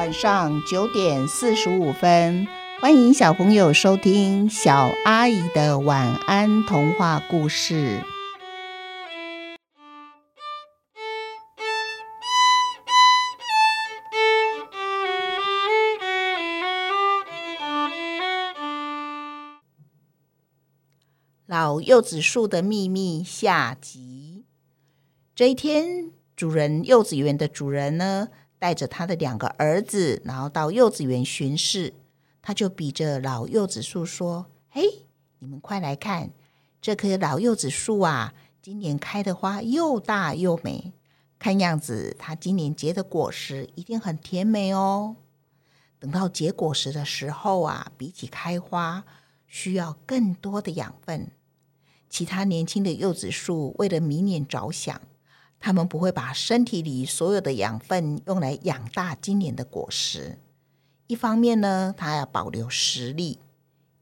晚上九点四十五分，欢迎小朋友收听小阿姨的晚安童话故事。老柚子树的秘密下集。这一天，主人柚子园的主人呢，带着他的两个儿子，然后到柚子园巡视。他就比着老柚子树说：“嘿，你们快来看，这棵老柚子树啊，今年开的花又大又美。看样子，它今年结的果实一定很甜美哦。等到结果实的时候啊，比起开花，需要更多的养分。”其他年轻的柚子树为了明年着想，他们不会把身体里所有的养分用来养大今年的果实。一方面呢，它要保留实力；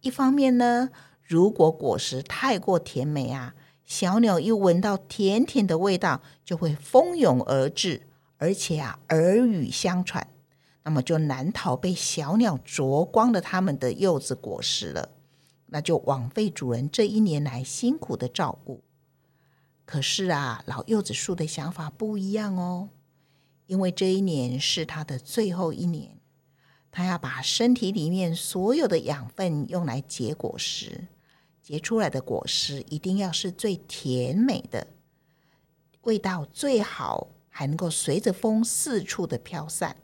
一方面呢，如果果实太过甜美啊，小鸟一闻到甜甜的味道，就会蜂拥而至，而且啊，耳语相传，那么就难逃被小鸟啄光了它们的柚子果实了。那就枉费主人这一年来辛苦的照顾。可是啊，老柚子树的想法不一样哦，因为这一年是他的最后一年，他要把身体里面所有的养分用来结果实，结出来的果实一定要是最甜美的，味道最好，还能够随着风四处的飘散，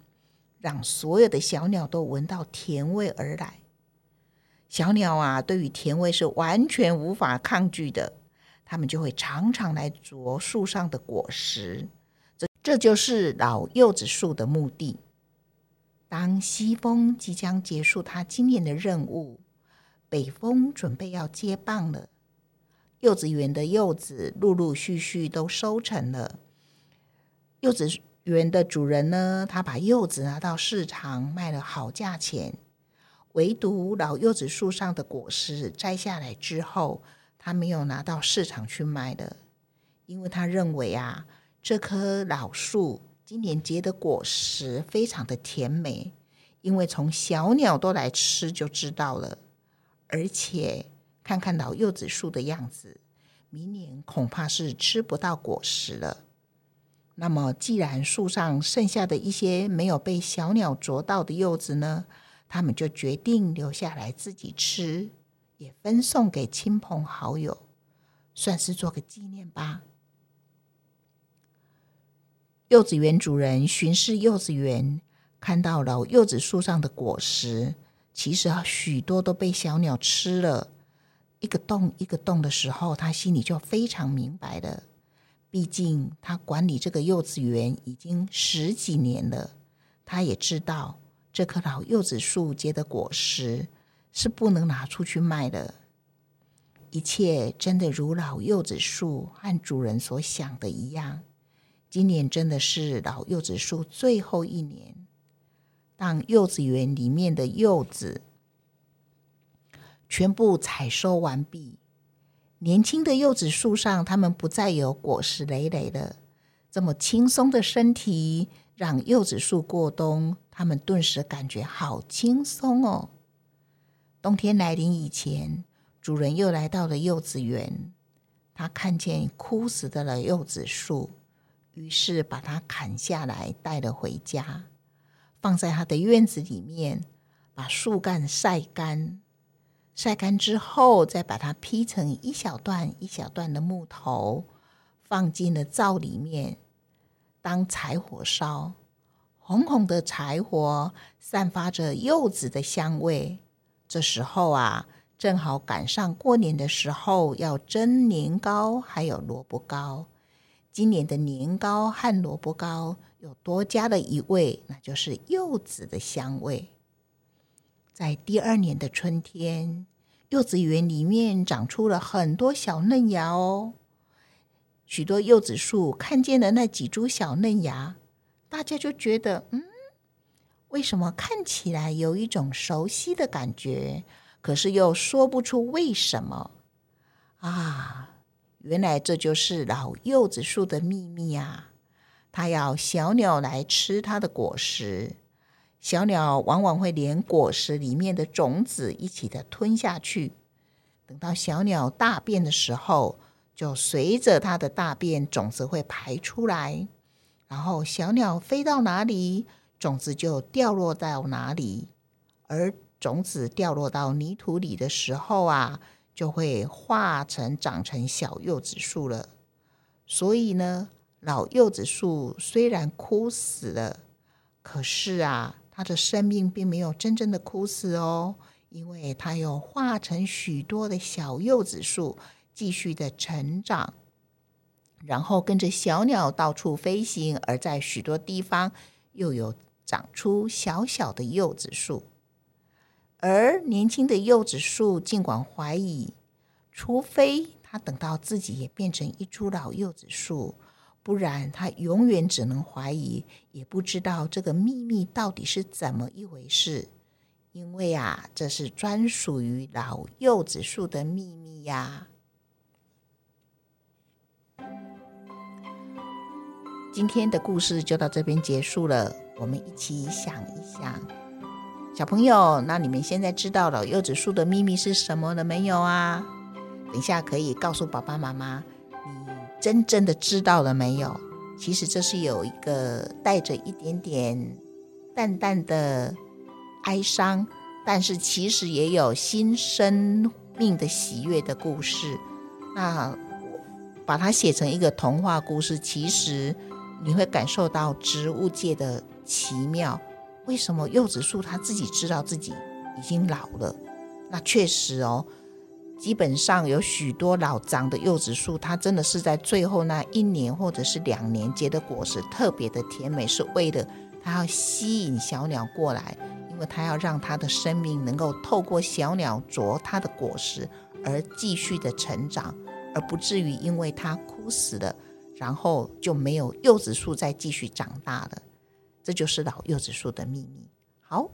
让所有的小鸟都闻到甜味而来。小鸟啊，对于甜味是完全无法抗拒的，他们就会常常来啄树上的果实。这这就是老柚子树的目的。当西风即将结束它今年的任务，北风准备要接棒了。柚子园的柚子陆陆续续都收成了。柚子园的主人呢，他把柚子拿到市场卖了好价钱。唯独老柚子树上的果实摘下来之后，他没有拿到市场去卖的，因为他认为啊，这棵老树今年结的果实非常的甜美，因为从小鸟都来吃就知道了。而且看看老柚子树的样子，明年恐怕是吃不到果实了。那么，既然树上剩下的一些没有被小鸟啄到的柚子呢？他们就决定留下来自己吃，也分送给亲朋好友，算是做个纪念吧。柚子园主人巡视柚子园，看到老柚子树上的果实，其实许多都被小鸟吃了，一个洞一个洞的时候，他心里就非常明白了。毕竟他管理这个柚子园已经十几年了，他也知道。这棵老柚子树结的果实是不能拿出去卖的。一切真的如老柚子树和主人所想的一样，今年真的是老柚子树最后一年。当柚子园里面的柚子全部采收完毕，年轻的柚子树上，它们不再有果实累累的，这么轻松的身体。让柚子树过冬，他们顿时感觉好轻松哦。冬天来临以前，主人又来到了柚子园。他看见枯死的了柚子树，于是把它砍下来带了回家，放在他的院子里面，把树干晒干。晒干之后，再把它劈成一小段一小段的木头，放进了灶里面。当柴火烧，红红的柴火散发着柚子的香味。这时候啊，正好赶上过年的时候，要蒸年糕，还有萝卜糕。今年的年糕和萝卜糕又多加了一味，那就是柚子的香味。在第二年的春天，柚子园里面长出了很多小嫩芽哦。许多柚子树看见了那几株小嫩芽，大家就觉得，嗯，为什么看起来有一种熟悉的感觉？可是又说不出为什么啊！原来这就是老柚子树的秘密啊！它要小鸟来吃它的果实，小鸟往往会连果实里面的种子一起的吞下去。等到小鸟大便的时候，就随着它的大便，种子会排出来。然后小鸟飞到哪里，种子就掉落到哪里。而种子掉落到泥土里的时候啊，就会化成长成小柚子树了。所以呢，老柚子树虽然枯死了，可是啊，它的生命并没有真正的枯死哦，因为它又化成许多的小柚子树，继续的成长，然后跟着小鸟到处飞行，而在许多地方又有长出小小的柚子树。而年轻的柚子树尽管怀疑，除非他等到自己也变成一株老柚子树，不然他永远只能怀疑，也不知道这个秘密到底是怎么一回事。因为啊，这是专属于老柚子树的秘密呀。今天的故事就到这边结束了，我们一起想一想。小朋友，那你们现在知道了柚子树的秘密是什么了没有啊？等一下可以告诉爸爸妈妈，你真正的知道了没有？其实这是有一个带着一点点淡淡的哀伤，但是其实也有新生命的喜悦的故事。那把它写成一个童话故事，其实你会感受到植物界的奇妙。为什么柚子树它自己知道自己已经老了？那确实哦，基本上有许多老长的柚子树，它真的是在最后那一年或者是两年结的果实特别的甜美，是为了它要吸引小鸟过来，因为它要让它的生命能够透过小鸟啄它的果实而继续的成长，而不至于因为它枯死了，然后就没有柚子树再继续长大了。这就是老柚子树的秘密。好，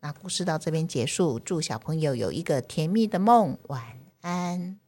那故事到这边结束。祝小朋友有一个甜蜜的梦，晚安。